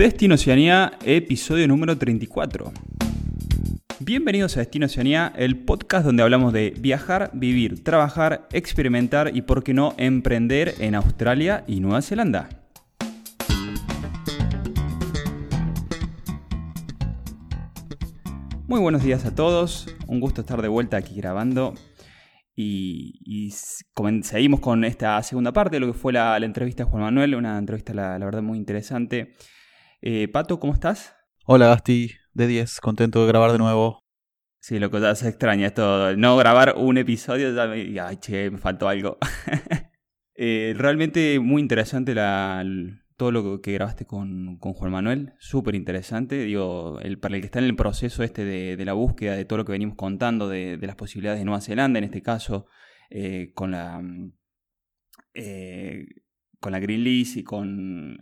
Destino Oceanía, episodio número 34. Bienvenidos a Destino Oceanía, el podcast donde hablamos de viajar, vivir, trabajar, experimentar y, por qué no, emprender en Australia y Nueva Zelanda. Muy buenos días a todos, un gusto estar de vuelta aquí grabando y, seguimos con esta segunda parte de lo que fue la, entrevista a Juan Manuel, una entrevista la, verdad muy interesante. Eh, Pato, ¿cómo estás? Hola Gasti, de 10, contento de grabar de nuevo. Sí, lo que ya se extraña esto, no grabar un episodio, ya me, ay, che, me faltó algo. Eh, realmente muy interesante la, todo lo que grabaste con, Juan Manuel, súper interesante. Digo, el, para el que está en el proceso este de, la búsqueda de todo lo que venimos contando, de, las posibilidades de Nueva Zelanda, en este caso, eh, con la. Eh, con la Green List y con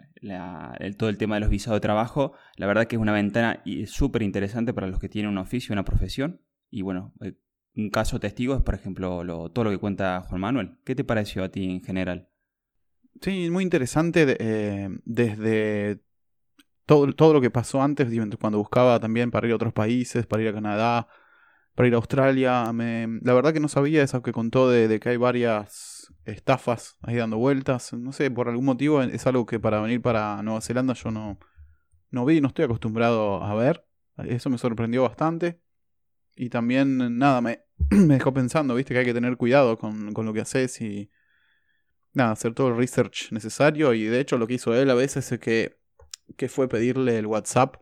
todo el tema de los visados de trabajo, la verdad que es una ventana súper interesante para los que tienen un oficio, una profesión. Y bueno, eh, un caso testigo es, por ejemplo, todo lo que cuenta Juan Manuel. ¿Qué te pareció a ti en general? Sí, muy interesante eh, desde todo, todo lo que pasó antes, cuando buscaba también para ir a otros países, para ir a Canadá, para ir a Australia. la verdad que no sabía eso que contó de, que hay varias estafas ahí dando vueltas. No sé, por algún motivo es algo que para venir para Nueva Zelanda yo no, no vi, no estoy acostumbrado a ver. Eso me sorprendió bastante. Y también, nada, me, me dejó pensando, viste, que hay que tener cuidado con, con lo que haces y nada, hacer todo el research necesario. Y de hecho lo que hizo él a veces es que, que fue pedirle el WhatsApp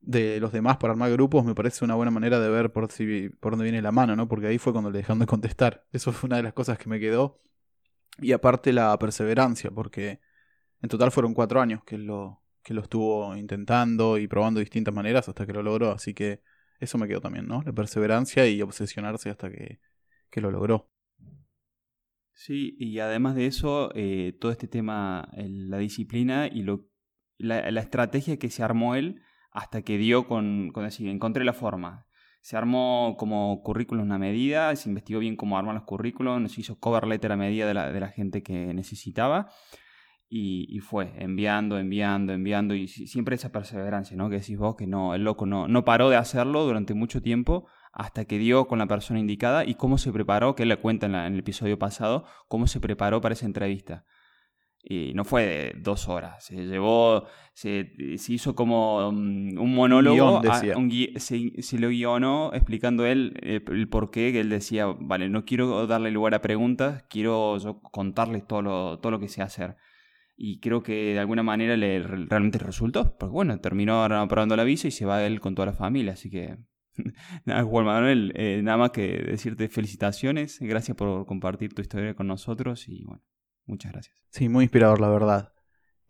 de los demás para armar grupos, me parece una buena manera de ver por, si, por dónde viene la mano, ¿no? Porque ahí fue cuando le dejaron de contestar. Eso fue una de las cosas que me quedó. Y aparte la perseverancia, porque en total fueron cuatro años que lo, que lo estuvo intentando y probando de distintas maneras hasta que lo logró. Así que eso me quedó también, ¿no? La perseverancia y obsesionarse hasta que, que lo logró. Sí, y además de eso, eh, todo este tema, la disciplina y lo, la, estrategia que se armó él hasta que dio con, con decir, encontré la forma. Se armó como currículum a medida, se investigó bien cómo armar los currículums, se hizo cover letter a medida de la, de la gente que necesitaba y, y, fue enviando, enviando, enviando y siempre esa perseverancia, ¿no? Que decís vos que no, el loco no, no paró de hacerlo durante mucho tiempo hasta que dio con la persona indicada y cómo se preparó, que él le cuenta en, el episodio pasado, cómo se preparó para esa entrevista. Y no fue de dos horas, se llevó, se, hizo como mm, un monólogo, se, lo guionó explicando él eh, el, por qué, que él decía, vale, no quiero darle lugar a preguntas, quiero yo contarles todo lo, todo lo que sé hacer. Y creo que de alguna manera le realmente resultó, porque bueno, terminó aprobando la visa y se va él con toda la familia, así que nada, Juan Manuel, eh, nada más que decirte felicitaciones, gracias por compartir tu historia con nosotros y bueno, muchas gracias. Sí, muy inspirador, la verdad.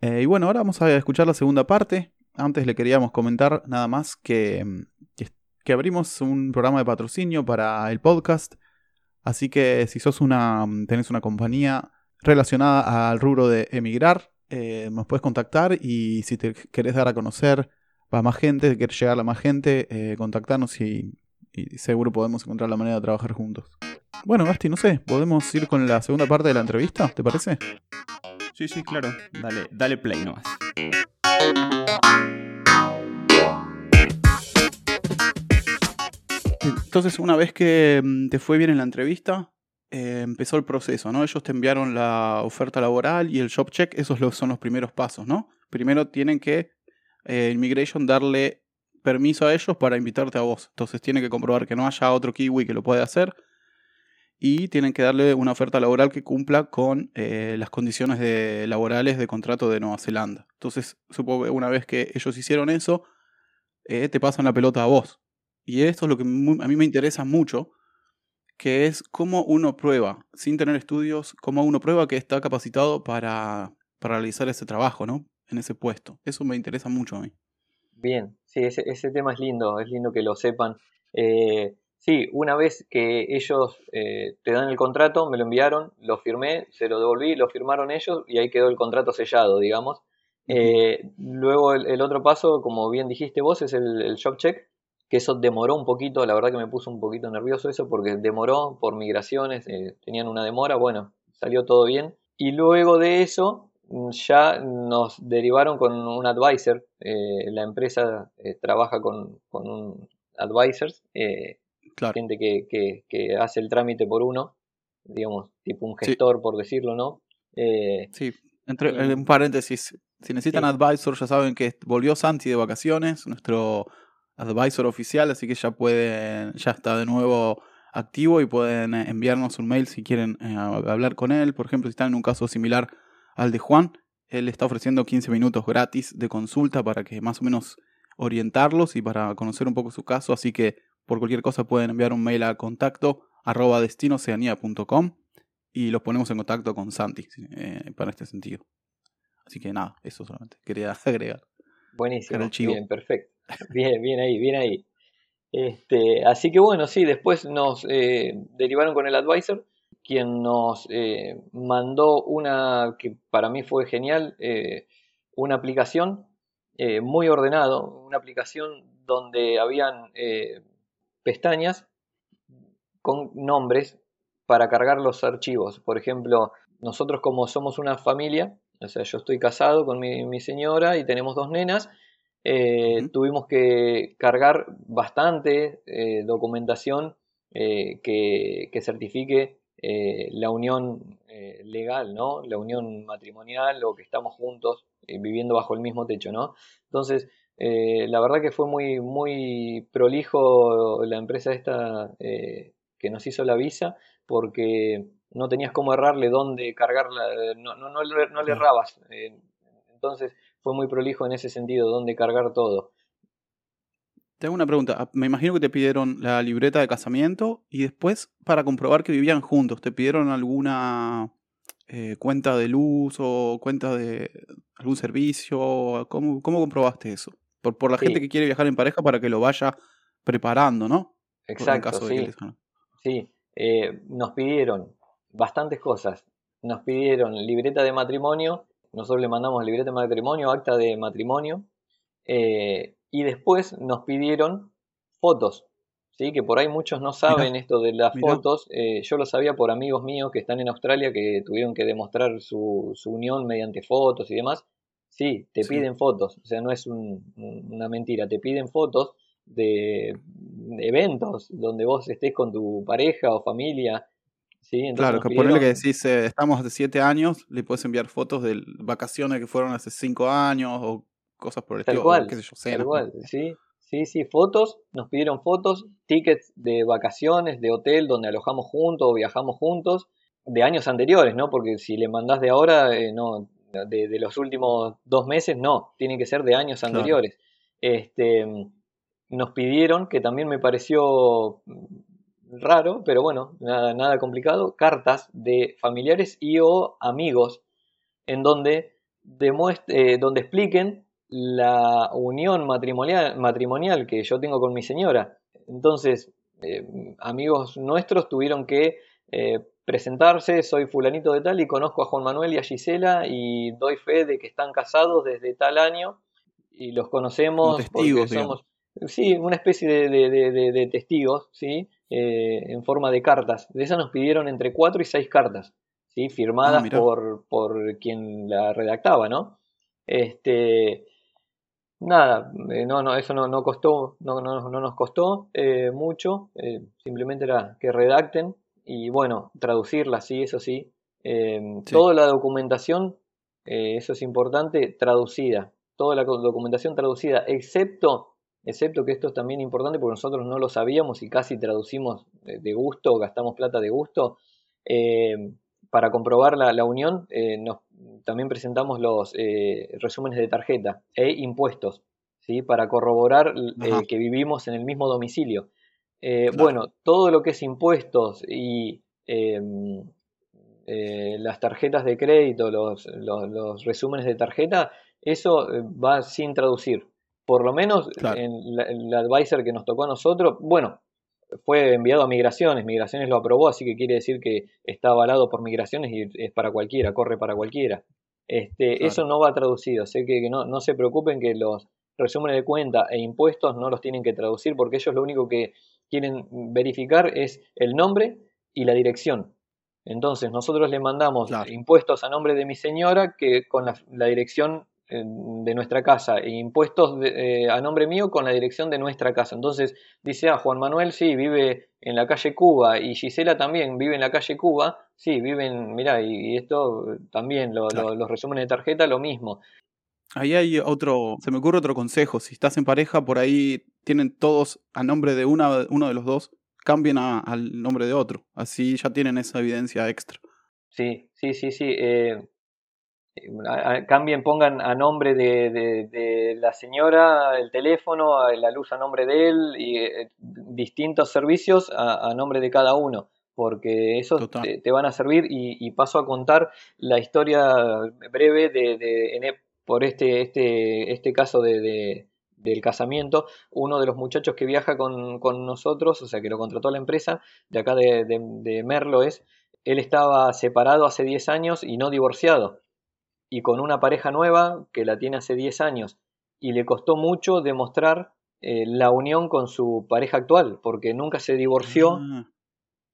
Eh, y bueno, ahora vamos a escuchar la segunda parte. Antes le queríamos comentar nada más que, que, abrimos un programa de patrocinio para el podcast. Así que si sos una, tenés una compañía relacionada al rubro de emigrar, eh, nos puedes contactar y si te querés dar a conocer para más gente, quieres llegar a más gente, eh, contactarnos y, seguro podemos encontrar la manera de trabajar juntos. Bueno, Gasti, no sé, ¿podemos ir con la segunda parte de la entrevista? ¿Te parece? Sí, sí, claro. Dale, dale play nomás. Entonces, una vez que mm, te fue bien en la entrevista, eh, empezó el proceso, ¿no? Ellos te enviaron la oferta laboral y el job check, esos son los primeros pasos, ¿no? Primero tienen que eh, Immigration darle permiso a ellos para invitarte a vos. Entonces tienen que comprobar que no haya otro kiwi que lo pueda hacer y tienen que darle una oferta laboral que cumpla con eh, las condiciones de, laborales de contrato de Nueva Zelanda. Entonces, supongo que una vez que ellos hicieron eso, eh, te pasan la pelota a vos. Y esto es lo que a mí me interesa mucho, que es cómo uno prueba, sin tener estudios, cómo uno prueba que está capacitado para, para realizar ese trabajo, ¿no? en ese puesto. Eso me interesa mucho a mí. Bien, sí, ese, tema es lindo, es lindo que lo sepan. Eh, sí, una vez que ellos eh, te dan el contrato, me lo enviaron, lo firmé, se lo devolví, lo firmaron ellos y ahí quedó el contrato sellado, digamos. Eh, luego el, otro paso, como bien dijiste vos, es el, el job check, que eso demoró un poquito, la verdad que me puso un poquito nervioso eso porque demoró por migraciones, tenían una demora, bueno, salió todo bien. Y luego de eso ya nos derivaron con un advisor. Eh, la empresa eh, trabaja con, con un advisors, eh, gente que, que, hace el trámite por uno, digamos, tipo un gestor, por decirlo, ¿no? sí, entre un paréntesis, si necesitan advisor, ya saben que volvió Santi de vacaciones, nuestro advisor oficial, así que ya pueden, ya está de nuevo activo y pueden enviarnos un mail si quieren hablar con él. Por ejemplo, si están en un caso similar al de Juan. Él está ofreciendo 15 minutos gratis de consulta para que más o menos orientarlos y para conocer un poco su caso. Así que por cualquier cosa pueden enviar un mail a contacto arroba destinoceanía.com y los ponemos en contacto con Santi eh, para este sentido. Así que nada, eso solamente quería agregar. Buenísimo. Bien, perfecto. Bien, bien ahí, bien ahí. Este, así que bueno, sí, después nos eh, derivaron con el advisor quien nos eh, mandó una que para mí fue genial, eh, una aplicación muy ordenado, una aplicación donde habían pestañas con nombres para cargar los archivos. Por ejemplo, nosotros como somos una familia, o sea, yo estoy casado con mi, señora y tenemos dos nenas, tuvimos que cargar bastante documentación que, que, certifique eh, la unión eh, legal, ¿no? La unión matrimonial o que estamos juntos eh, viviendo bajo el mismo techo, ¿no? Entonces, la verdad que fue muy, muy prolijo la empresa esta que nos hizo la visa porque no tenías cómo errarle dónde cargarla, no, no, no, no le errabas. entonces, fue muy prolijo en ese sentido, dónde cargar todo. Te hago una pregunta. Ah, me imagino que te pidieron la libreta de casamiento y después, para comprobar que vivían juntos, ¿te pidieron alguna eh, cuenta de luz o cuenta de algún servicio? ¿Cómo, cómo comprobaste eso? Por, por la gente que quiere viajar en pareja para que lo vaya preparando, ¿no? Exacto, sí. sí. Eh, nos pidieron bastantes cosas. Nos pidieron libreta de matrimonio. Nosotros le mandamos libreta de matrimonio, acta de matrimonio. Eh, y después nos pidieron fotos, ¿sí? que por ahí muchos no saben esto de las fotos. Eh, yo lo sabía por amigos míos que están en Australia que tuvieron que demostrar su, unión mediante fotos y demás. Sí, te piden fotos, o sea, no es una mentira, te piden fotos de eventos donde vos estés con tu pareja o familia. ¿sí? claro, que por que decís, eh, estamos hace siete años, le puedes enviar fotos de vacaciones que fueron hace cinco años o cosas por el estilo. Cual, qué sé yo, tal cual, sí. Sí, sí, fotos, nos pidieron fotos, tickets de vacaciones, de hotel donde alojamos juntos o viajamos juntos, de años anteriores, ¿no? Porque si le mandás de ahora, eh, no, de, los últimos dos meses, no, tiene que ser de años anteriores. Este, nos pidieron, que también me pareció raro, pero bueno, nada, nada complicado, cartas de familiares y o amigos en donde, eh, donde expliquen la unión matrimonial, matrimonial que yo tengo con mi señora. Entonces, eh, amigos nuestros tuvieron que eh, presentarse, soy fulanito de tal y conozco a Juan Manuel y a Gisela y doy fe de que están casados desde tal año y los conocemos testigos, somos, sí, una especie de, testigos, ¿sí? Eh, en forma de cartas. De esas nos pidieron entre cuatro y seis cartas, ¿sí? firmadas ah, por, por quien la redactaba, ¿no? Este, Nada, eh, no, no, eso no, no costó, no, no, no nos costó eh, mucho, eh, simplemente era que redacten y bueno, traducirla, sí, eso sí. Toda la documentación, eso es importante, traducida, toda la documentación traducida, excepto, excepto que esto es también importante porque nosotros no lo sabíamos y casi traducimos de, gusto, gastamos plata de gusto. para comprobar la, la unión, nos también presentamos los eh, resúmenes de tarjeta e impuestos, ¿sí? para corroborar eh, que vivimos en el mismo domicilio. Eh, bueno, todo lo que es impuestos y em, las tarjetas de crédito, los, los, resúmenes de tarjeta, eso va sin traducir. Por lo menos en el advisor que nos tocó a nosotros, bueno, fue enviado a Migraciones, Migraciones lo aprobó, así que quiere decir que está avalado por Migraciones y es para cualquiera, corre para cualquiera. Este, Eso no va traducido, sé que, no, no se preocupen que los resúmenes de cuenta e impuestos no los tienen que traducir porque ellos lo único que quieren verificar es el nombre y la dirección. Entonces nosotros le mandamos Claro. impuestos a nombre de mi señora que con la, la dirección eh, de nuestra casa e impuestos de- eh, a nombre mío con la dirección de nuestra casa. Entonces dice, ah, Juan Manuel sí, vive en la calle Cuba y Gisela también vive en la calle Cuba, sí, viven, mirá, y, y esto también, lo- Claro. lo- los resúmenes de tarjeta, lo mismo. Ahí hay otro, se me ocurre otro consejo. Si estás en pareja, por ahí tienen todos a nombre de una, uno de los dos, cambien a- al nombre de otro. Así ya tienen esa evidencia extra. Sí, sí, sí, sí. eh, a- a- cambien, pongan a nombre de, de- de la señora el teléfono, a la luz a nombre de él y eh, distintos servicios a, a nombre de cada uno, porque Total. te, te van a servir y, y paso a contar la historia breve de, de- en por este, este, este caso de- del casamiento. Uno de los muchachos que viaja con, con nosotros, o sea, que lo contrató la empresa de acá de, de, de Merlo es, él estaba separado hace 10 años y no divorciado y con una pareja nueva que la tiene hace 10 años y le costó mucho demostrar eh, la unión con su pareja actual porque nunca se divorció Ah,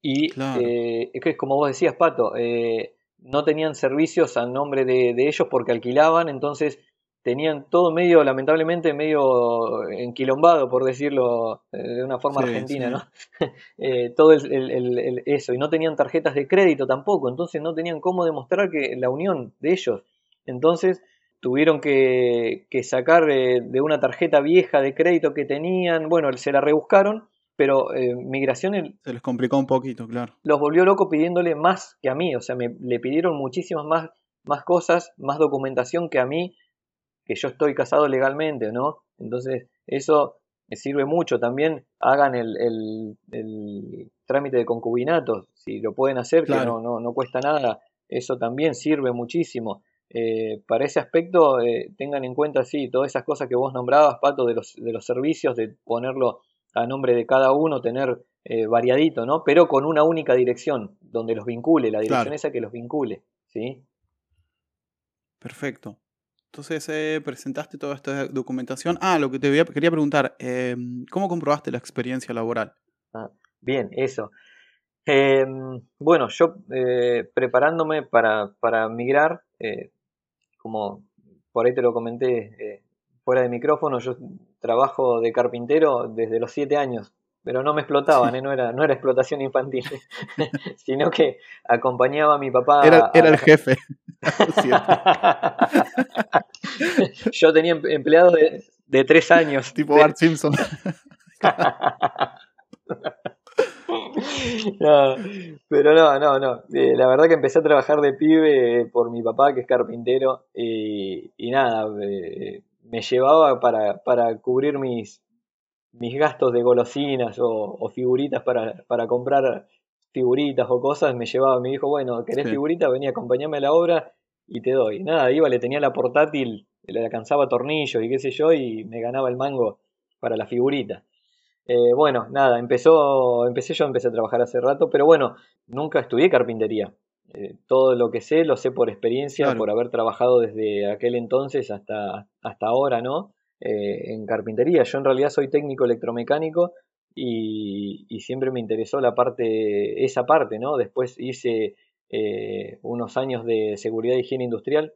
y claro. eh, es que es como vos decías Pato eh, no tenían servicios a nombre de, de ellos porque alquilaban entonces tenían todo medio lamentablemente medio enquilombado por decirlo eh, de una forma Sí, argentina sí. ¿no? Eh, todo el- el- el- el- eso y no tenían tarjetas de crédito tampoco entonces no tenían cómo demostrar que la unión de ellos entonces tuvieron que, que sacar eh, de una tarjeta vieja de crédito que tenían, bueno, se la rebuscaron, pero eh, Migración el- Se les complicó un poquito, claro. los volvió loco pidiéndole más que a mí, o sea, me, le pidieron muchísimas más, más cosas, más documentación que a mí, que yo estoy casado legalmente, ¿no? Entonces, eso me sirve mucho. También hagan el, el- el trámite de concubinato, si lo pueden hacer, que Claro. no, no, no cuesta nada, eso también sirve muchísimo. Eh, para ese aspecto, eh, tengan en cuenta, sí, todas esas cosas que vos nombrabas, Pato, de los, de los servicios, de ponerlo a nombre de cada uno, tener eh, variadito, ¿no? Pero con una única dirección, donde los vincule, la dirección Claro. esa que los vincule, ¿sí? Perfecto. Entonces eh, presentaste toda esta documentación. Ah, lo que te quería preguntar, eh, ¿cómo comprobaste la experiencia laboral? Bien, eso. Eh, bueno, yo eh, preparándome para, migrar, eh, como por ahí te lo comenté fuera de micrófono, yo trabajo de carpintero desde los siete años, pero no me explotaban. ¿eh? no, era, no era explotación infantil, sino que acompañaba a mi papá. Era, era a- el jefe. Yo tenía em- empleados de, de tres años. tipo de- Bart Simpson. No, pero no, no, no. Eh, la verdad que empecé a trabajar de pibe eh, por mi papá, que es carpintero, y, y nada, eh, me llevaba para, para cubrir mis, mis gastos de golosinas o, o figuritas para, para comprar figuritas o cosas, me llevaba, me dijo, bueno, ¿querés Sí. figuritas? Vení, acompañame a la obra y te doy. Nada, iba, le tenía la portátil, le alcanzaba tornillos y qué sé yo, y me ganaba el mango para la figurita. Eh, bueno, nada, empezó, empecé yo, empecé a trabajar hace rato, pero bueno, nunca estudié carpintería. Eh, todo lo que sé lo sé por experiencia, Claro. por haber trabajado desde aquel entonces hasta, hasta ahora, ¿no? Eh, en carpintería. Yo en realidad soy técnico electromecánico y, y siempre me interesó la parte, esa parte, ¿no? Después hice eh, unos años de seguridad e higiene industrial,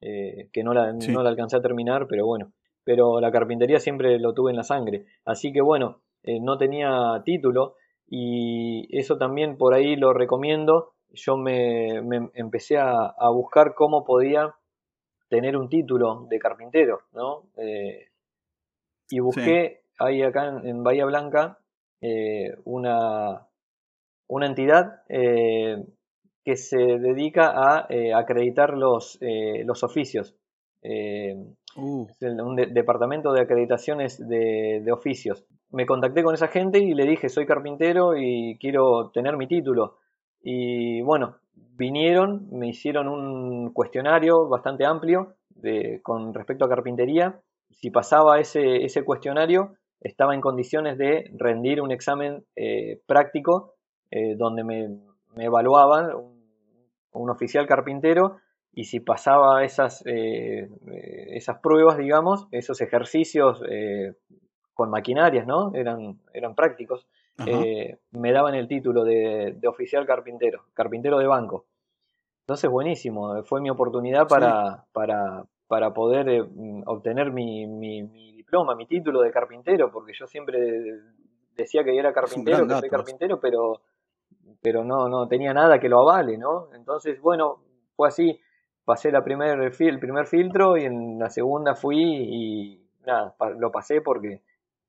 eh, que no la, Sí. no la alcancé a terminar, pero bueno. Pero la carpintería siempre lo tuve en la sangre. Así que bueno, eh, no tenía título y eso también por ahí lo recomiendo. Yo me, me empecé a, a buscar cómo podía tener un título de carpintero, ¿no? Eh, y busqué ahí acá en, en Bahía Blanca eh, una, una entidad eh, que se dedica a eh, acreditar los, los oficios. Uh, es el- un de- departamento de acreditaciones de, de oficios. Me contacté con esa gente y le dije, soy carpintero y quiero tener mi título. Y bueno, vinieron, me hicieron un cuestionario bastante amplio de, con respecto a carpintería. Si pasaba ese, ese cuestionario, estaba en condiciones de rendir un examen eh, práctico eh, donde me, me evaluaban un, un oficial carpintero y si pasaba esas, eh, esas pruebas, digamos, esos ejercicios con maquinarias, ¿no? Eran, eran prácticos. me daban el título de, oficial carpintero, carpintero de banco. Entonces, buenísimo, fue mi oportunidad para, para, para poder eh, obtener mi, mi, diploma, mi título de carpintero, porque yo siempre decía que era carpintero, que soy carpintero, pero, pero no, no tenía nada que lo avale, ¿no? Entonces, bueno, fue así, pasé la primer, el primer filtro y en la segunda fui y nada, lo pasé porque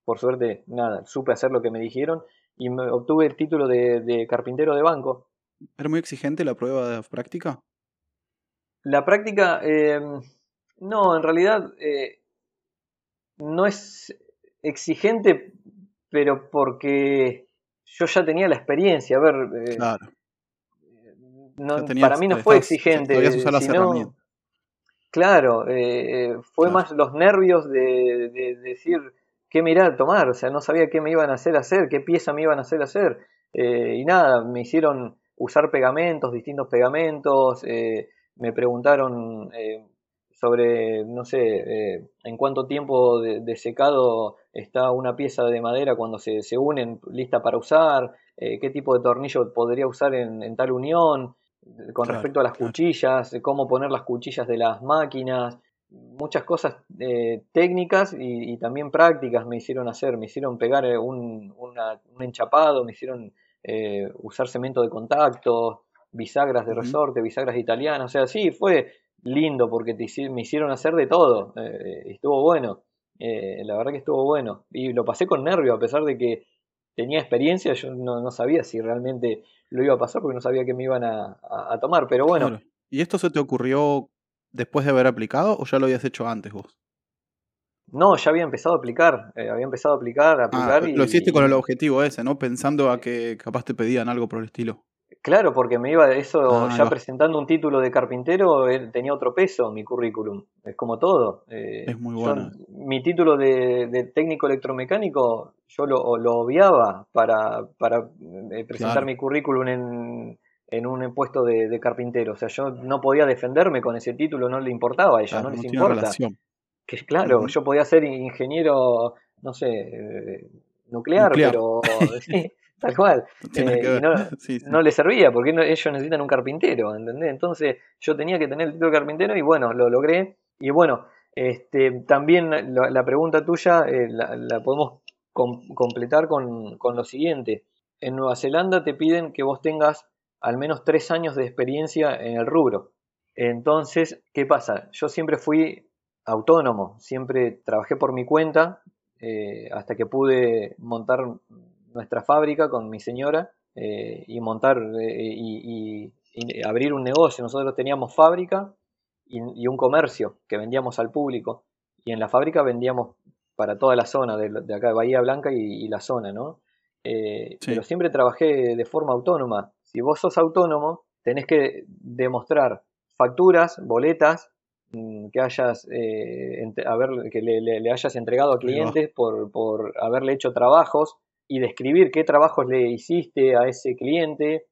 por suerte, nada, supe hacer lo que me dijeron y me obtuve el título de, carpintero de banco. ¿Era muy exigente la prueba de práctica? La práctica, em, no, en realidad eh, no es exigente, pero porque yo ya tenía la experiencia. A ver, eh, claro. para mí no fue exigente. Sino, claro, eh, fue más los nervios de, decir qué a tomar, o sea, no sabía qué me iban a hacer hacer, qué pieza me iban a hacer hacer. y nada, me hicieron usar pegamentos, distintos pegamentos, me preguntaron eh, sobre, no sé, eh, en cuánto tiempo de, secado está una pieza de madera cuando se, se unen lista para usar, eh, qué tipo de tornillo podría usar en, tal unión, con respecto a las cuchillas, cómo poner las cuchillas de las máquinas, muchas cosas técnicas y, también prácticas me hicieron hacer, me hicieron pegar un, un enchapado, me hicieron usar cemento de contacto, bisagras de resorte, bisagras italianas, o sea, sí, fue lindo porque me hicieron hacer de todo, eh, estuvo bueno, eh, la verdad que estuvo bueno, y lo pasé con nervio, a pesar de que tenía experiencia, yo no, sabía si realmente lo iba a pasar porque no sabía que me iban a, tomar, pero bueno. ¿Y esto se te ocurrió después de haber aplicado o ya lo habías hecho antes vos? No, ya había empezado a aplicar, eh, había empezado a aplicar, a aplicar ah, Lo hiciste con el objetivo ese, ¿no? Pensando a que capaz te pedían algo por el estilo. Claro, porque me iba eso, ah, ya presentando un título de carpintero, tenía otro peso mi currículum. Es como todo. Eh, es muy bueno. mi título de, técnico electromecánico, yo lo, obviaba para, para eh, presentar mi currículum en, en un puesto de, carpintero. O sea, yo no podía defenderme con ese título, no le importaba a ella, no, les importa. Que claro, yo podía ser ingeniero, no sé, eh, nuclear, pero Tal cual. Eh, no, le servía porque ellos necesitan un carpintero, ¿entendés? Entonces yo tenía que tener el título de carpintero y bueno, lo logré. Y bueno, este, también la, pregunta tuya eh, la, podemos completar con, lo siguiente. En Nueva Zelanda te piden que vos tengas al menos tres años de experiencia en el rubro. Entonces, ¿qué pasa? Yo siempre fui autónomo, siempre trabajé por mi cuenta eh, hasta que pude montar nuestra fábrica con mi señora eh, y montar eh, y, abrir un negocio. Nosotros teníamos fábrica y, un comercio que vendíamos al público. Y en la fábrica vendíamos para toda la zona de, acá de Bahía Blanca y, la zona, ¿no? Eh, pero siempre trabajé de forma autónoma. Si vos sos autónomo, tenés que demostrar facturas, boletas, mm, que hayas que le, hayas entregado a clientes por, por haberle hecho trabajos y describir qué trabajos le hiciste a ese cliente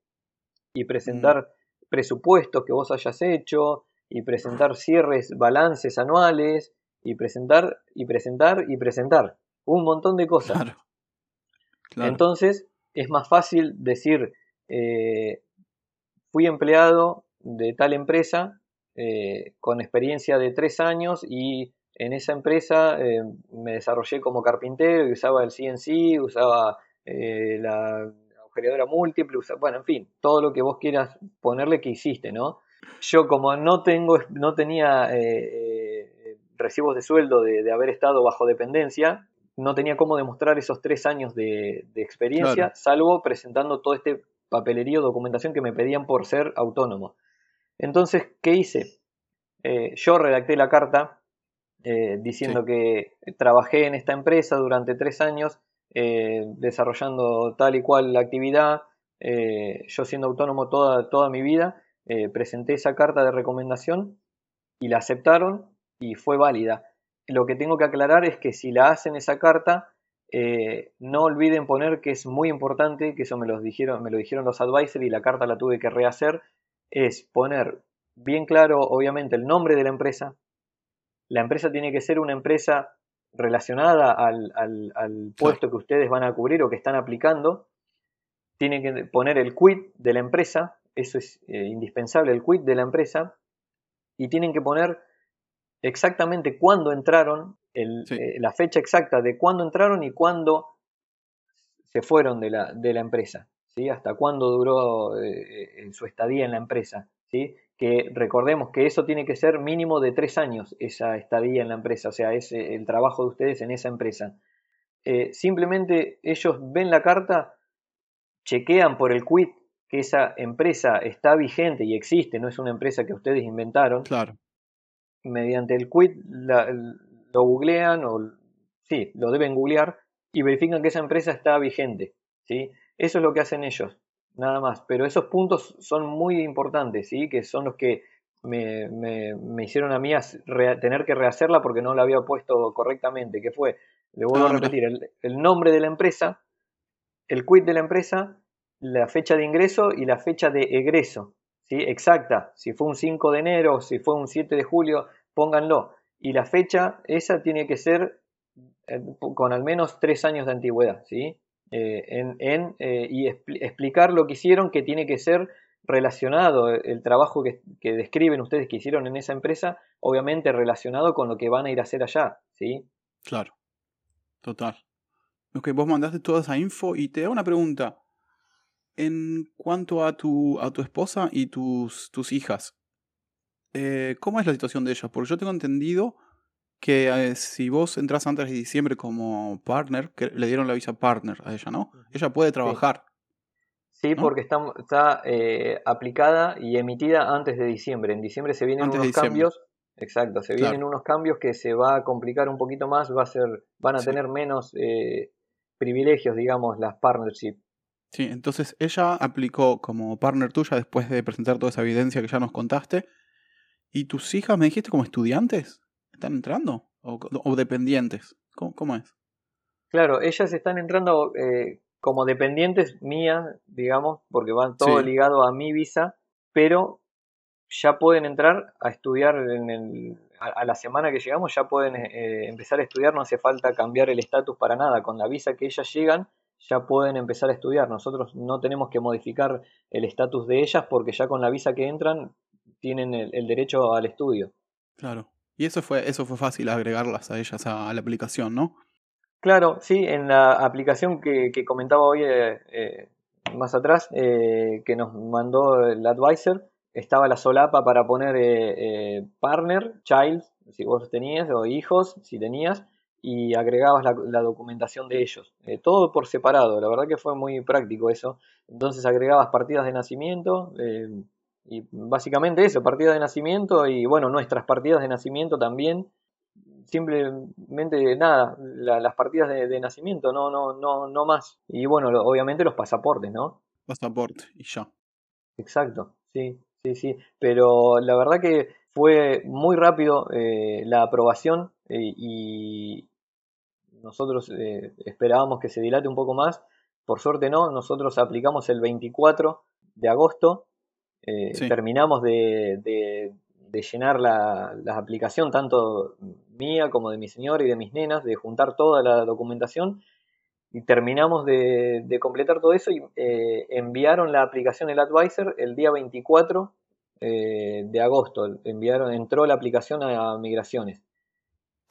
y presentar mm. presupuestos que vos hayas hecho y presentar cierres, balances anuales y presentar y presentar y presentar un montón de cosas. Entonces es más fácil decir eh, fui empleado de tal empresa eh, con experiencia de tres años y en esa empresa eh, me desarrollé como carpintero y usaba el CNC, usaba eh, la agujereadora múltiple, bueno, en fin, todo lo que vos quieras ponerle que hiciste, ¿no? Yo como no tengo, no tenía eh, recibos de sueldo de, haber estado bajo dependencia, no tenía cómo demostrar esos tres años de, experiencia, salvo presentando todo este papelerío, documentación que me pedían por ser autónomo. Entonces, ¿qué hice? yo redacté la carta eh, diciendo que trabajé en esta empresa durante tres años eh, desarrollando tal y cual la actividad, eh, yo siendo autónomo toda, toda mi vida, presenté esa carta de recomendación y la aceptaron y fue válida. Lo que tengo que aclarar es que si la hacen esa carta, no olviden poner que es muy importante, que eso me, los dijeron, me lo dijeron los advisors y la carta la tuve que rehacer, es poner bien claro, obviamente, el nombre de la empresa, la empresa tiene que ser una empresa relacionada al, al, puesto que ustedes van a cubrir o que están aplicando, tienen que poner el quit de la empresa, eso es eh, indispensable, el quit de la empresa, y tienen que poner exactamente cuándo entraron, eh, la fecha exacta de cuándo entraron y cuándo se fueron de la, de la empresa, ¿sí? hasta cuándo duró eh, su estadía en la empresa. ¿sí? Que recordemos que eso tiene que ser mínimo de tres años, esa estadía en la empresa, o sea, es el trabajo de ustedes en esa empresa. Eh, simplemente ellos ven la carta, chequean por el quit que esa empresa está vigente y existe, no es una empresa que ustedes inventaron. Claro. Mediante el quit lo googlean o sí, lo deben googlear y verifican que esa empresa está vigente. ¿sí? Eso es lo que hacen ellos nada más. Pero esos puntos son muy importantes, ¿sí? que son los que me, me, hicieron a mí tener que rehacerla porque no la había puesto correctamente, que fue, le vuelvo a repetir, el, nombre de la empresa, el quit de la empresa, la fecha de ingreso y la fecha de egreso, ¿sí? exacta, si fue un 5 de enero, si fue un 7 de julio, pónganlo. Y la fecha, esa tiene que ser eh, con al menos tres años de antigüedad, ¿sí? Eh, en, eh, y explicar lo que hicieron, que tiene que ser relacionado, eh, el trabajo que, describen ustedes que hicieron en esa empresa, obviamente relacionado con lo que van a ir a hacer allá, ¿sí? Claro, total. Ok, vos mandaste toda esa info y te da una pregunta. En cuanto a tu, a tu esposa y tus, tus hijas, ¿cómo es la situación de ellas? Porque yo tengo entendido que eh, si vos entras antes de diciembre como partner, que le dieron la visa partner a ella, ¿no? Ella puede trabajar. Sí, porque está, está eh, aplicada y emitida antes de diciembre. En diciembre se vienen unos cambios. Exacto, se vienen unos cambios que se va a complicar un poquito más, va a ser, van a tener menos eh, privilegios, digamos, las partnerships. Sí, entonces ella aplicó como partner tuya después de presentar toda esa evidencia que ya nos contaste. ¿Y tus hijas me dijiste como estudiantes? ¿Están entrando? ¿O, dependientes? ¿Cómo, es? Claro, ellas están entrando eh, como dependientes mías, digamos, porque van todo ligado a mi visa, pero ya pueden entrar a estudiar en el, a, la semana que llegamos, ya pueden eh, empezar a estudiar, no hace falta cambiar el estatus para nada, con la visa que ellas llegan ya pueden empezar a estudiar, nosotros no tenemos que modificar el estatus de ellas porque ya con la visa que entran tienen el derecho al estudio. Claro. Y eso fue, eso fue fácil agregarlas a ellas a, la aplicación, ¿no? Claro, sí, en la aplicación que, comentaba hoy eh, eh, más atrás, eh, que nos mandó el advisor, estaba la solapa para poner partner, child, si vos tenías, o hijos, si tenías, y agregabas la, la documentación de ellos. todo por separado, la verdad que fue muy práctico eso. Entonces agregabas partidas de nacimiento, y básicamente eso, partidas de nacimiento y bueno, nuestras partidas de nacimiento también. Simplemente nada, las partidas de, nacimiento, no, no, no, no más. Y bueno, obviamente los pasaportes, ¿no? Pasaporte y ya. Exacto, sí, sí, sí. Pero la verdad que fue muy rápido eh, la aprobación eh, y nosotros eh, esperábamos que se dilate un poco más. Por suerte no, nosotros aplicamos el 24 de agosto eh, terminamos de, llenar la, aplicación, tanto mía como de mi señora y de mis nenas, de juntar toda la documentación y terminamos de, completar todo eso y eh, enviaron la aplicación el advisor el día 24 eh, de agosto. Enviaron, entró la aplicación a migraciones.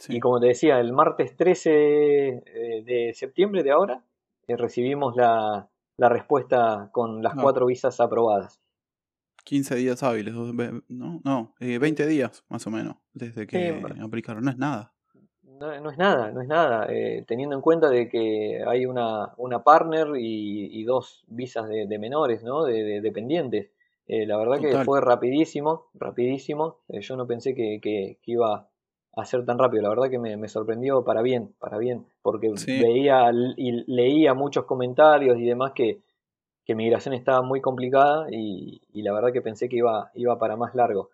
Y como te decía, el martes 13 de septiembre de ahora recibimos la, respuesta con las cuatro visas aprobadas. 15 días hábiles, no, no, 20 eh, días más o menos, desde que aplicaron. No es nada. No, es nada, no es nada. Eh, teniendo en cuenta de que hay una, una partner y, dos visas de, menores, ¿no? De, dependientes. Eh, la verdad que fue rapidísimo, rapidísimo. yo no pensé que, iba a ser tan rápido. La verdad que me, sorprendió para bien, para bien, porque veía y leía muchos comentarios y demás que, que migración estaba muy complicada y, la verdad que pensé que iba, iba para más largo.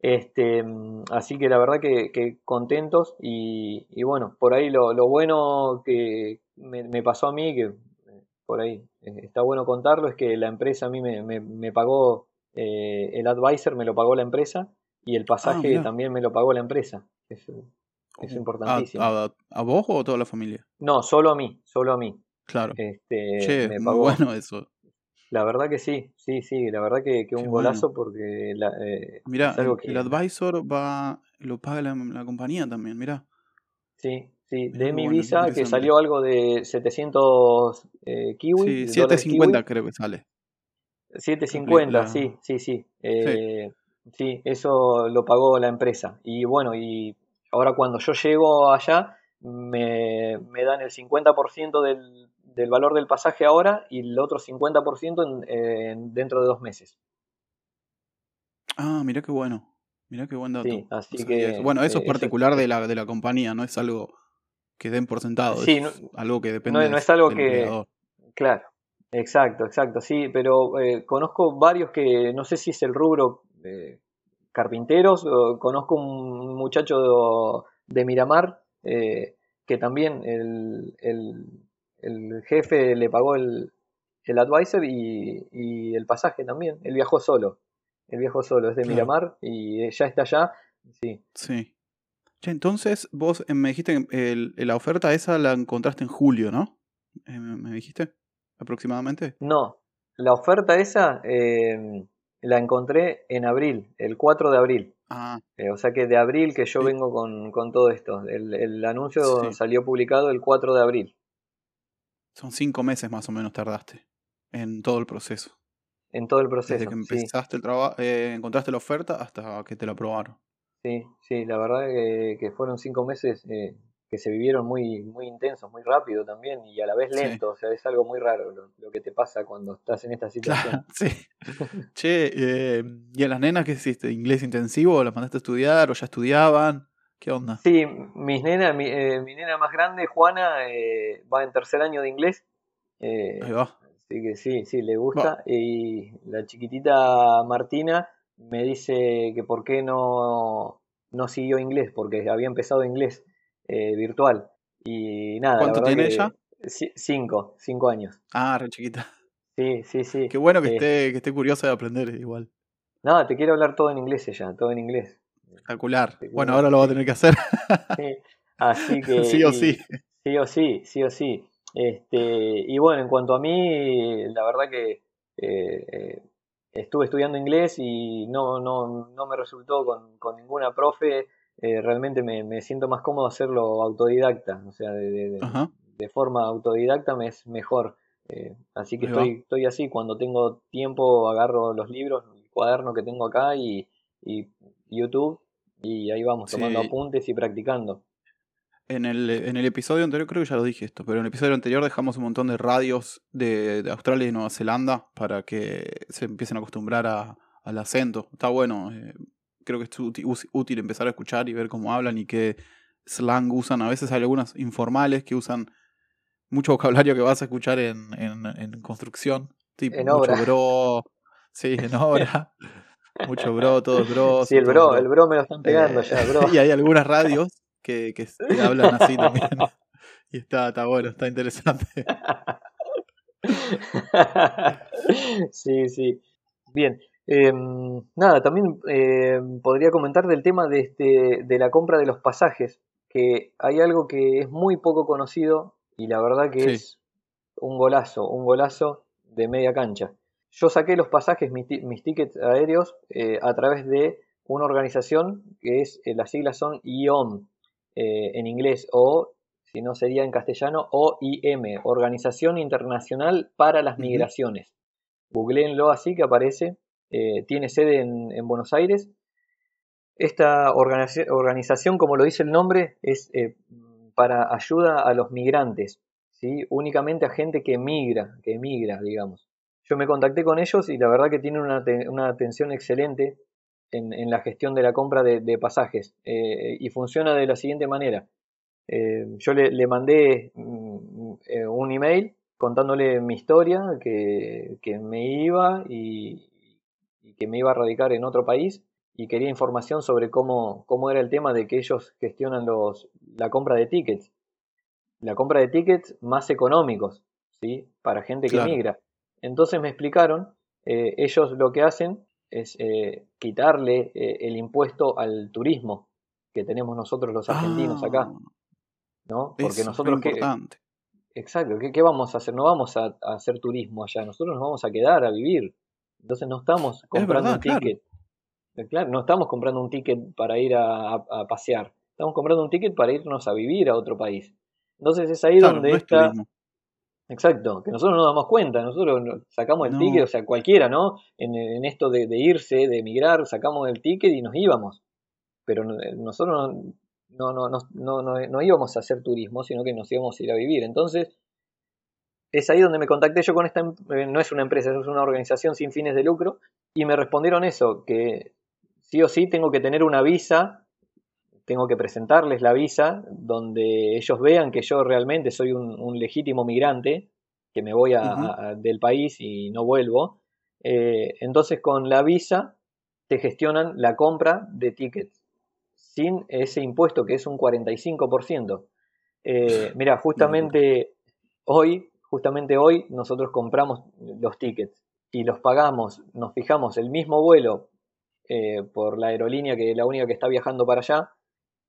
Este, así que la verdad que, contentos y, bueno, por ahí lo, bueno que me, pasó a mí, que eh, por ahí eh, está bueno contarlo, es que la empresa a mí me, pagó, eh, el advisor me lo pagó la empresa y el pasaje ah, también me lo pagó la empresa. es Oh, importantísimo. ¿A, a- a vos o a toda la familia? No, solo a mí, solo a mí. Claro. Este, che, me muy pagó. bueno eso. La verdad que sí, sí, sí, la verdad que, que un Qué golazo porque la, eh, Mirá, es algo el, advisor va, lo paga la, la compañía también, mirá. Sí, sí, Mirá de mi bueno, visa que salió algo de 700 eh, kiwi, Sí, dólares 7.50 kiwi. creo que sale. 750, la- sí, sí, sí. Eh, sí, eso lo pagó la empresa. Y bueno, y ahora cuando yo llego allá, me, me dan el 50% del, del valor del pasaje ahora y el otro 50% en, en- dentro de dos meses. Ah, mirá qué bueno. Mirá qué buen dato. Sí, así que. Bueno, eso eh, es eso- particular de la, de la compañía, no es algo que den por sentado. Sí, es no- algo que depende no, no es algo del que- empleador. Claro, exacto, exacto, sí, pero eh, conozco varios que no sé si es el rubro eh, carpinteros, o conozco un muchacho de, Miramar eh, que también el, el- el jefe le pagó el, el advisor y, y el pasaje también, él viajó solo, él viajó solo, es de Claro. Miramar y ya está allá, sí, Sí. Che, entonces vos eh, me dijiste que el- la oferta esa la encontraste en julio, ¿no? Eh, ¿Me me dijiste? ¿Aproximadamente? No, la oferta esa eh, la encontré en abril, el 4 de abril. Ah, Eh, o sea que de abril que yo Sí. vengo con, con todo esto. El, el anuncio Sí. salió publicado el 4 de abril. Son cinco meses más o menos tardaste en todo el proceso. En todo el Desde proceso. que Sí, empezaste el trabajo, encontraste la oferta hasta que te la aprobaron. sí, sí, la verdad que, que fueron cinco meses eh, que se vivieron muy, muy intensos, muy rápido también y a la vez Sí. lento. O sea, es algo muy raro lo, lo que te pasa cuando estás en esta situación. Claro, sí. Che, eh, ¿y a las nenas qué hiciste? ¿Inglés intensivo? ¿Las mandaste a estudiar o ya estudiaban? ¿Qué onda? Sí, mis nenas, mi, eh, mi nena más grande, Juana, eh, va en tercer año de inglés. Eh, Ahí va. Así que sí, sí, le gusta. Y la chiquitita Martina me dice que por qué no, no siguió inglés, porque había empezado inglés eh, virtual. Y nada, ¿Cuánto tiene ella? ci- Cinco, cinco años. Ah, re chiquita. Sí, sí, sí. Qué bueno que esté, que esté curiosa de aprender igual. Nada, te quiero hablar todo en inglés ella, todo en inglés. Espectacular. Bueno, ahora lo va a tener que hacer. Sí, Así que. sí o y- sí. Sí o sí, sí o sí. Este, y bueno, en cuanto a mí, la verdad que eh, eh, estuve estudiando inglés y no, no, no me resultó con, con ninguna profe. Eh, realmente me, me siento más cómodo hacerlo autodidacta, o sea, de, de- de- Ajá. de forma autodidacta me es mejor. Eh, así que estoy, estoy así, cuando tengo tiempo agarro los libros, el cuaderno que tengo acá y, y YouTube y ahí vamos tomando Sí. apuntes y practicando. En el, en el episodio anterior, creo que ya lo dije esto, pero en el episodio anterior dejamos un montón de radios de, de Australia y Nueva Zelanda para que se empiecen a acostumbrar a- al acento. Está bueno, eh, creo que es útil, útil empezar a escuchar y ver cómo hablan y qué slang usan. A veces hay algunas informales que usan mucho vocabulario que vas a escuchar en, en, en construcción, tipo En mucho obra. bro, sí, en obra, mucho bro, todo bro. Sí, el todo bro, el bro me lo están pegando Eh, ya, bro. Y hay algunas radios que, que, hablan así también. Y está, está bueno, está interesante. Sí, sí. Bien. Em, nada, también em, podría comentar del tema de, este, de la compra de los pasajes, que hay algo que es muy poco conocido y la verdad que Sí. es un golazo, un golazo de media cancha. Yo saqué los pasajes, mis, ti- mis tickets aéreos, eh, a través de una organización que es, eh, las siglas son IOM eh, en inglés o, si no sería en castellano, OIM, Organización Internacional para las. Migraciones. Googleenlo así que aparece. tiene sede en, en Buenos Aires. Esta organiza- organización, como lo dice el nombre, es eh, para ayuda a los migrantes, ¿sí? únicamente a gente que migra, que emigra, digamos. Yo me contacté con ellos y la verdad que tienen una, una atención excelente en, en la gestión de la compra de, de pasajes eh, y funciona de la siguiente manera. Eh, yo le, le mandé mm, eh, un email contándole mi historia, que, que me iba y, y que me iba a radicar en otro país y quería información sobre cómo, cómo era el tema de que ellos gestionan los, la compra de tickets. La compra de tickets más económicos, ¿sí? Para gente que Claro. migra. Entonces me explicaron, eh, ellos lo que hacen es eh, quitarle eh, el impuesto al turismo. que tenemos nosotros los argentinos acá. Ah, ¿No? Porque es nosotros que, importante. exacto, ¿qué, qué vamos a hacer? No vamos a, a hacer turismo allá, nosotros nos vamos a quedar a vivir. Entonces no estamos comprando verdad, un claro. ticket. Claro, no estamos comprando un ticket para ir a, a- a pasear, estamos comprando un ticket para irnos a vivir a otro país. Entonces es ahí Claro, donde no está. Exacto, que nosotros no nos damos cuenta, nosotros no- sacamos el No. ticket, o sea, cualquiera, ¿no? En, en esto de, de irse, de emigrar, sacamos el ticket y nos íbamos. Pero no- nosotros no, no, no, no, no, no, no íbamos a hacer turismo, sino que nos íbamos a ir a vivir. Entonces, es ahí donde me contacté yo con esta, em- eh, no es una empresa, es una organización sin fines de lucro, y me respondieron eso, que sí o sí tengo que tener una visa, tengo que presentarles la visa, donde ellos vean que yo realmente soy un, un legítimo migrante, que me voy a- del país y no vuelvo. Eh, entonces con la visa te gestionan la compra de tickets, sin ese impuesto que es un 45%. Eh, mira, justamente hoy, justamente hoy nosotros compramos los tickets y los pagamos, nos fijamos el mismo vuelo eh, por la aerolínea que es la única que está viajando para allá,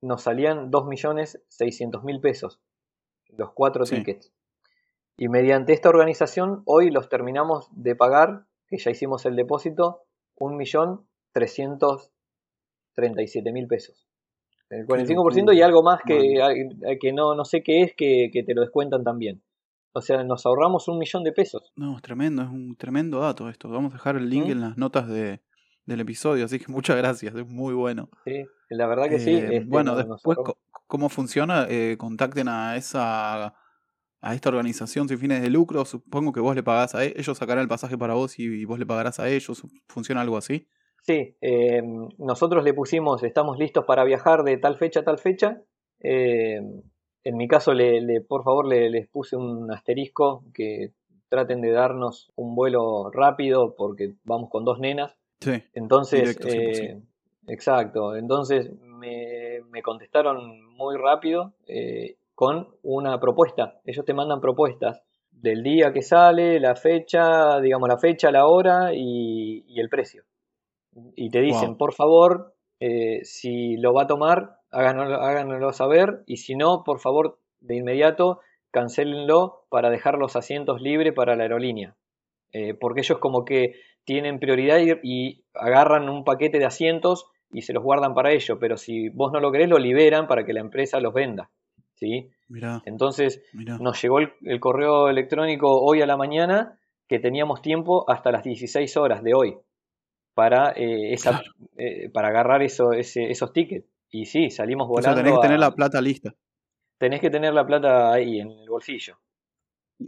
nos salían 2.600.000 pesos, los cuatro Sí. tickets. Y mediante esta organización, hoy los terminamos de pagar, que ya hicimos el depósito, 1.337.000 pesos. El 45% y algo más que, que no, no sé qué es, que, que te lo descuentan también. O sea, nos ahorramos un millón de pesos. No, es tremendo, es un tremendo dato esto. Vamos a dejar el link ¿Mm? en las notas de, del episodio, así que muchas gracias, es muy bueno. ¿sí? La verdad que sí. Eh, este, bueno, después, ¿cómo funciona? Eh, contacten a esa a esta organización sin fines de lucro. Supongo que vos le pagás a e- ellos, sacarán el pasaje para vos y, y vos le pagarás a ellos. ¿Funciona algo así? Sí, eh, nosotros le pusimos, estamos listos para viajar de tal fecha a tal fecha. Eh, en mi caso, le, le- por favor, le- les puse un asterisco que traten de darnos un vuelo rápido porque vamos con dos nenas. Sí. Entonces, Directo, eh, exacto, entonces me, me contestaron muy rápido eh, con una propuesta. Ellos te mandan propuestas del día que sale, la fecha, digamos la fecha, la hora y, y el precio. Y te dicen, Wow. por favor, eh, si lo va a tomar, háganoslo, háganoslo saber y si no, por favor, de inmediato, cancélenlo para dejar los asientos libres para la aerolínea. Eh, porque ellos como que tienen prioridad y, y agarran un paquete de asientos y se los guardan para ellos, pero si vos no lo querés, lo liberan para que la empresa los venda. ¿sí? Mirá, Entonces mirá. nos llegó el, el correo electrónico hoy a la mañana que teníamos tiempo hasta las 16 horas de hoy para, eh, esa, Claro. eh, para agarrar eso, ese- esos tickets. Y sí, salimos O sea, volando. tenés que tener a- la plata lista. tenés que tener la plata ahí en el bolsillo.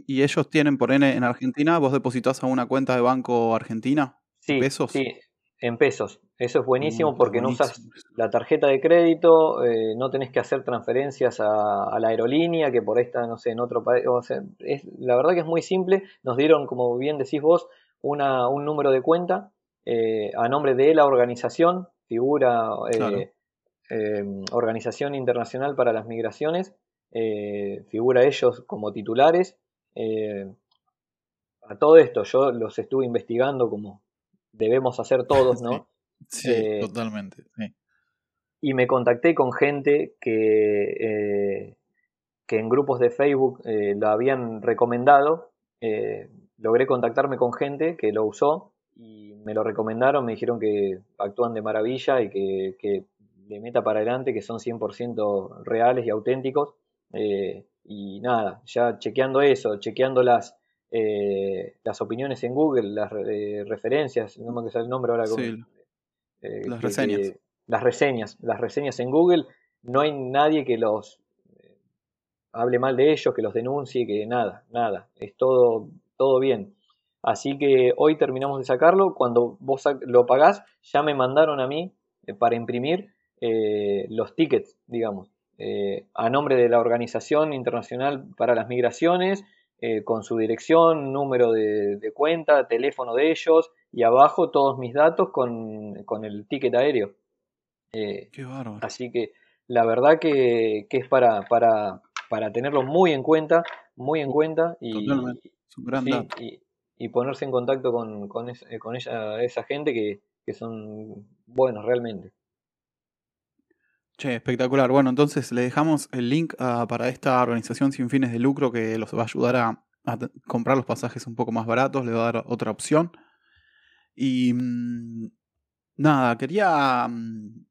Y ellos tienen, por N en Argentina, vos depositas a una cuenta de banco argentina. Sí, ¿Pesos? sí, en pesos. Eso es buenísimo está porque no usas la tarjeta de crédito, eh, no tenés que hacer transferencias a, a la aerolínea, que por ahí está, no sé, en otro país. O sea, es, la verdad que es muy simple. Nos dieron, como bien decís vos, una, un número de cuenta eh, a nombre de la organización, figura eh, Claro. eh, Organización Internacional para las Migraciones, figura ellos como titulares. eh, a todo esto yo los estuve investigando como debemos hacer todos, ¿no? Sí, Eh, totalmente. sí. y me contacté con gente que, eh, que en grupos de Facebook eh, lo habían recomendado. logré contactarme con gente que lo usó y me lo recomendaron, me dijeron que actúan de maravilla y que, que le meta para adelante, que son 100% reales y auténticos. y nada, ya chequeando eso, chequeando las, eh, las opiniones en Google, las eh, referencias, no me sale el nombre ahora. Sí, eh, las que- reseñas. que- las reseñas, las reseñas en Google, no hay nadie que los hable mal de ellos, que los denuncie, que nada, nada, es todo, todo bien. Así que hoy terminamos de sacarlo, cuando vos lo pagás, ya me mandaron a mí para imprimir los tickets, digamos, a nombre de la Organización Internacional para las Migraciones, eh, con su dirección, número de, de cuenta, teléfono de ellos y abajo todos mis datos con, con el ticket aéreo. Eh, Qué bárbaro. así que la verdad que, que es para, para, para tenerlo muy en cuenta, muy en cuenta y, Totalmente. Es un gran sí, dato. y, y ponerse en contacto con, con, es- con ella, esa gente que, que son buenos realmente. Che, espectacular. Bueno, entonces le dejamos el link ah, para esta organización sin fines de lucro que los va a ayudar a, comprar los pasajes un poco más baratos, le va a dar otra opción. Y mm, nada, quería... Mm,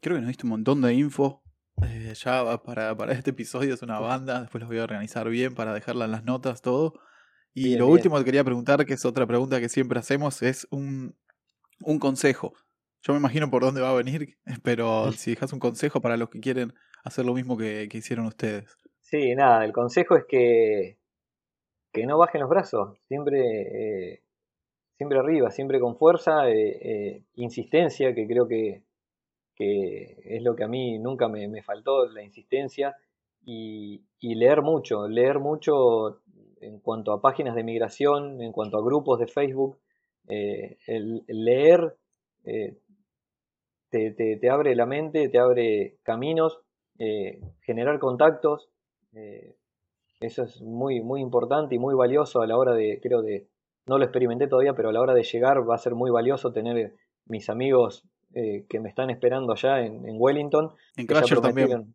creo que nos diste un montón de info. Eh, ya para, para, este episodio es una banda, después los voy a organizar bien para dejarla en las notas, todo. Y lo último que quería preguntar, que es otra pregunta que siempre hacemos, es un, un consejo. Yo me imagino por dónde va a venir, pero si dejas un consejo para los que quieren hacer lo mismo que, hicieron ustedes. Sí, nada, el consejo es que, que no bajen los brazos, siempre, eh, siempre arriba, siempre con fuerza, eh, eh, insistencia, que creo que, que, es lo que a mí nunca me, me faltó, la insistencia, y, y, leer mucho, leer mucho en cuanto a páginas de migración, en cuanto a grupos de Facebook, el, leer te, abre la mente, te abre caminos, eh, generar contactos. Eh, eso es muy, muy importante y muy valioso a la hora de, creo, de, no lo experimenté todavía, pero a la hora de llegar va a ser muy valioso tener mis amigos eh, que me están esperando allá en, Wellington. En Crasher también,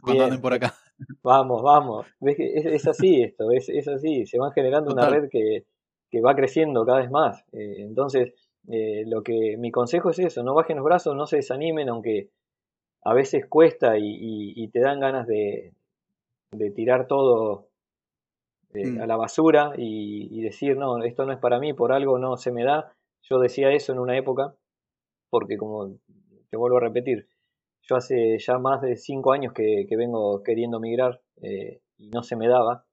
cuando anden por acá. Vamos, vamos. Es, así esto, es, es, así. Se van generando una red que, que, va creciendo cada vez más. entonces, eh, lo que mi consejo es eso, no bajen los brazos, no se desanimen, aunque a veces cuesta y, te dan ganas de, tirar todo eh, mm. a la basura y, decir, no, esto no es para mí, por algo no se me da. Yo decía eso en una época, porque como te vuelvo a repetir, yo hace ya más de cinco años que, vengo queriendo migrar eh, y no se me daba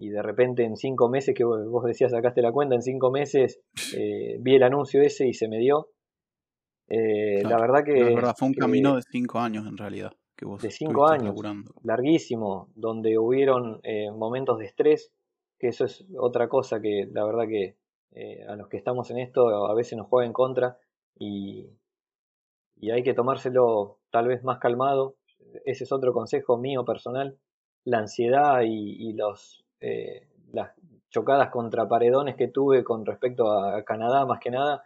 y de repente en cinco meses, que vos decías, sacaste la cuenta, en cinco meses eh, vi el anuncio ese y se me dio. Eh, la verdad que... fue un camino de cinco años en realidad. Que vos de cinco años, larguísimo, donde hubieron eh, momentos de estrés, que eso es otra cosa que la verdad que a los que estamos en esto a veces nos juega en contra y, y hay que tomárselo tal vez más calmado. Ese es otro consejo mío personal. La ansiedad y los eh, las chocadas contra paredones que tuve con respecto a Canadá, más que nada,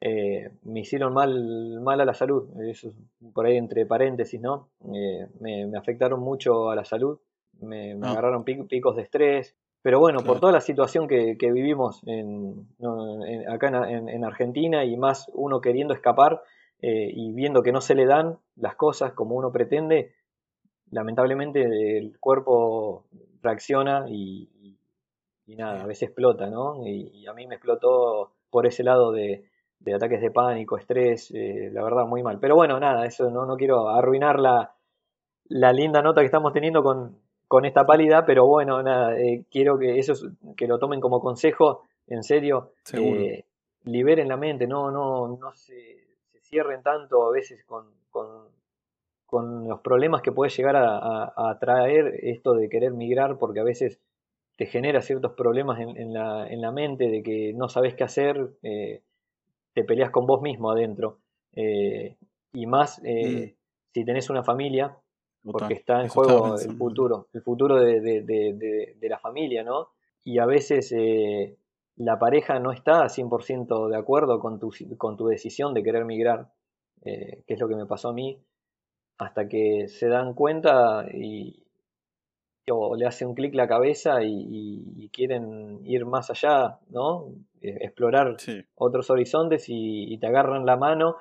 eh, me hicieron mal, mal a la salud. Eso por ahí entre paréntesis, ¿no? Eh, me, afectaron mucho a la salud, me, ah. agarraron picos de estrés. Pero bueno, por toda la situación que, vivimos en, acá en, Argentina y más uno queriendo escapar y viendo que no se le dan las cosas como uno pretende, lamentablemente el cuerpo reacciona y, nada, a veces explota, ¿no? Y, a mí me explotó por ese lado de, ataques de pánico, estrés, eh, la verdad muy mal. Pero bueno, nada, eso no, no quiero arruinar la, la linda nota que estamos teniendo con, con esta pálida, pero bueno, nada, eh, quiero que eso que lo tomen como consejo, en serio, eh, liberen la mente, no, no, no se, se cierren tanto a veces con, con con los problemas que puede llegar a, traer esto de querer migrar, porque a veces te genera ciertos problemas en, la, mente de que no sabes qué hacer, eh, te peleas con vos mismo adentro. Eh, y más eh, mm. si tenés una familia, porque está en juego el futuro, el futuro de, la familia, ¿no? Y a veces la pareja no está 100% de acuerdo con tu, con tu decisión de querer migrar, que es lo que me pasó a mí hasta que se dan cuenta y o le hace un clic la cabeza y, quieren ir más allá, ¿no? E, explorar otros horizontes y, te agarran la mano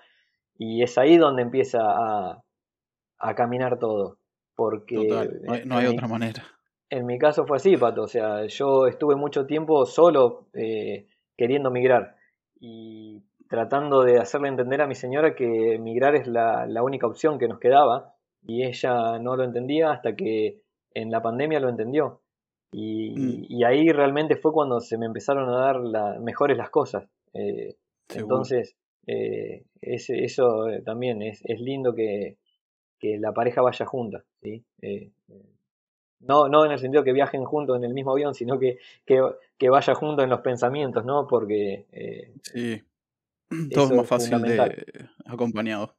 y es ahí donde empieza a, caminar todo. Porque no hay, otra manera. En mi caso fue así, Pato. O sea, yo estuve mucho tiempo solo eh, queriendo migrar. Y tratando de hacerle entender a mi señora que emigrar es la, única opción que nos quedaba y ella no lo entendía hasta que en la pandemia lo entendió. Y, mm. ahí realmente fue cuando se me empezaron a dar mejores las cosas. Eh, entonces, eh, eso eh, también es, lindo que, la pareja vaya junta. ¿sí? no, no en el sentido que viajen juntos en el mismo avión, sino que, que, vaya juntos en los pensamientos, ¿no? Porque sí. Todo es más fácil de acompañado.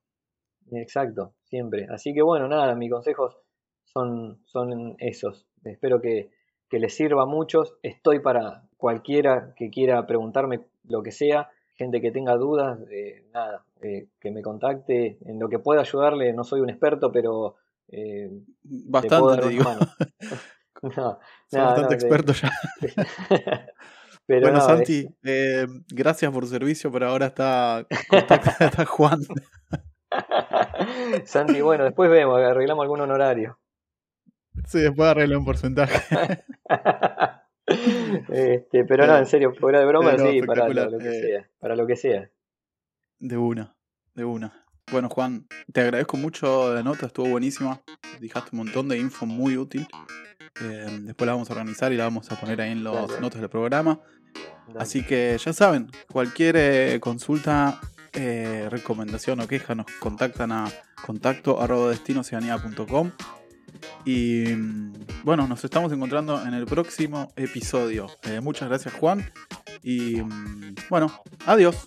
Exacto, siempre. Así que bueno, nada, mis consejos son, son esos. Espero que, les sirva a muchos. Estoy para cualquiera que quiera preguntarme lo que sea. gente que tenga dudas, eh, nada, eh, que me contacte en lo que pueda ayudarle. No soy un experto, pero eh, bastante te, digo. no, bastante experto ya. bueno, Santi, gracias por tu servicio, pero ahora está, está Juan. Santi, bueno, después vemos, arreglamos algún honorario. Sí, después arreglo un porcentaje. este, pero no, en serio, fuera de broma, sí, para lo, que eh, sea. Para lo que sea. De una, de una. Bueno, Juan, te agradezco mucho la nota, estuvo buenísima. Dejaste un montón de info muy útil. Eh, después la vamos a organizar y la vamos a poner ahí en los notas del programa. Así que ya saben, cualquier eh, consulta, recomendación o queja nos contactan a contacto arroba y bueno, nos estamos encontrando en el próximo episodio. Eh, muchas gracias Juan. Y bueno, adiós.